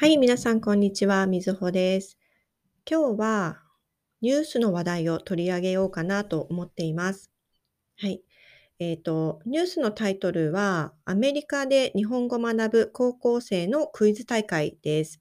はい、皆さん、こんにちは。みずほです。今日はニュースの話題を取り上げようかなと思っています。はい。えっ、と、ニュースのタイトルは、アメリカで日本語学ぶ高校生のクイズ大会です。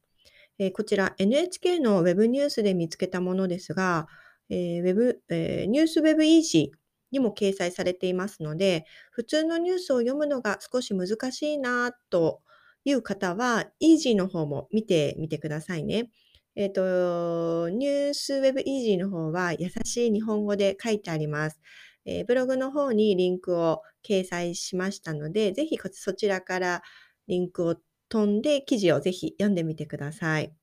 えーこちら NHK のウェブニュースで見つけたものですが、えーウェブえーニュースウェブイージーにも掲載されていますので、普通のニュースを読むのが少し難しいなという方は、イージーの方も見てみてくださいね。えっ、と、ニュースウェブイージーの方は優しい日本語で書いてあります。えーブログの方にリンクを掲載しましたので、ぜひそちらからリンクを飛んで記事をぜひ読んでみてください。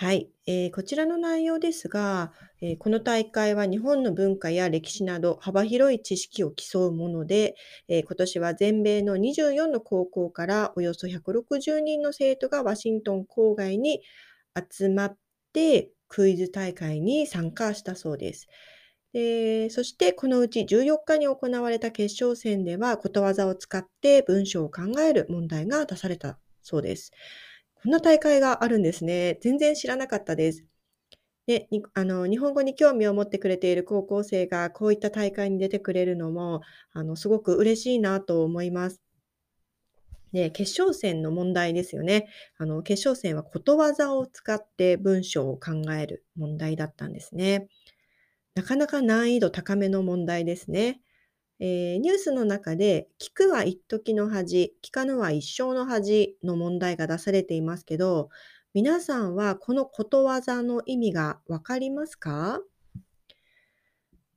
はい、えーこちらの内容ですが、えーこの大会は日本の文化や歴史など幅広い知識を競うもので、えー今年は全米の24の高校からおよそ160人の生徒がワシントン郊外に集まってクイズ大会に参加したそうです。でそしてこのうち14日に行われた決勝戦ではことわざを使って文章を考える問題が出されたそうです。こんな大会があるんですね。全然知らなかったです。で、あの、日本語に興味を持ってくれている高校生がこういった大会に出てくれるのも、あの、すごく嬉しいなと思います。で、決勝戦の問題ですよね。あの、決勝戦はことわざを使って文章を考える問題だったんですね。なかなか難易度高めの問題ですね。えーニュースの中で、聞くは一時の恥、聞かぬは一生の恥の問題が出されていますけど、皆さんはこのことわざの意味がわかりますか？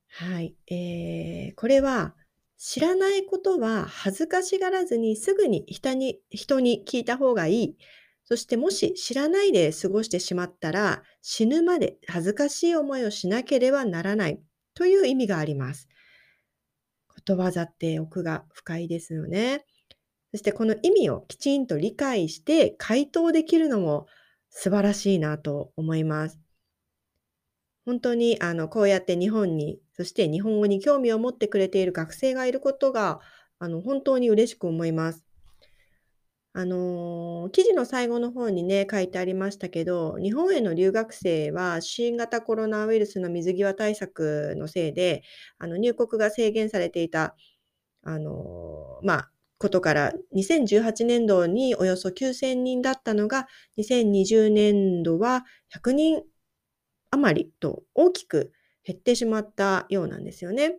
はい、えーこれは知らないことは恥ずかしがらずにすぐに人に人に聞いた方がいい。そしてもし知らないで過ごしてしまったら死ぬまで恥ずかしい思いをしなければならないという意味があります。ことわざって奥が深いですよね。そしてこの意味をきちんと理解して回答できるのも素晴らしいなと思います。本当にあのこうやって日本に、そして日本語に興味を持ってくれている学生がいることがあの本当に嬉しく思います。あのー記事の最後の方にね、書いてありましたけど、日本への留学生は新型コロナウイルスの水際対策のせいで、あの入国が制限されていた、あのーまあ、ことから、2018年度におよそ9000人だったのが、2020年度は100人余りと大きく減ってしまったようなんですよね。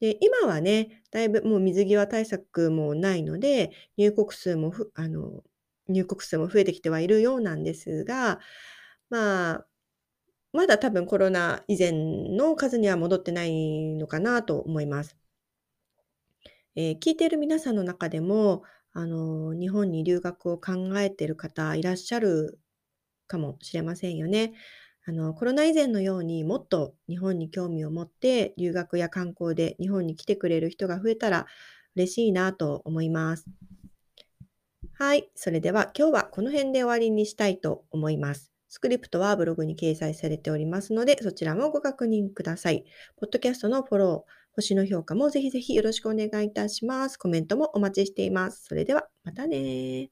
で、今はね、だいぶもう水際対策もないので、入国数もふあの、入国数も増えてきてはいるようなんですが、まあ、まだ多分コロナ以前の数には戻ってないのかなと思います。えー聞いている皆さんの中でも、あの、日本に留学を考えている方いらっしゃるかもしれませんよね。あの、コロナ以前のようにもっと日本に興味を持って留学や観光で日本に来てくれる人が増えたら嬉しいなと思います。はい。それでは今日はこの辺で終わりにしたいと思います。スクリプトはブログに掲載されておりますので、そちらもご確認ください。ポッドキャストのフォロー、星の評価もぜひぜひよろしくお願いいたします。コメントもお待ちしています。それではまたね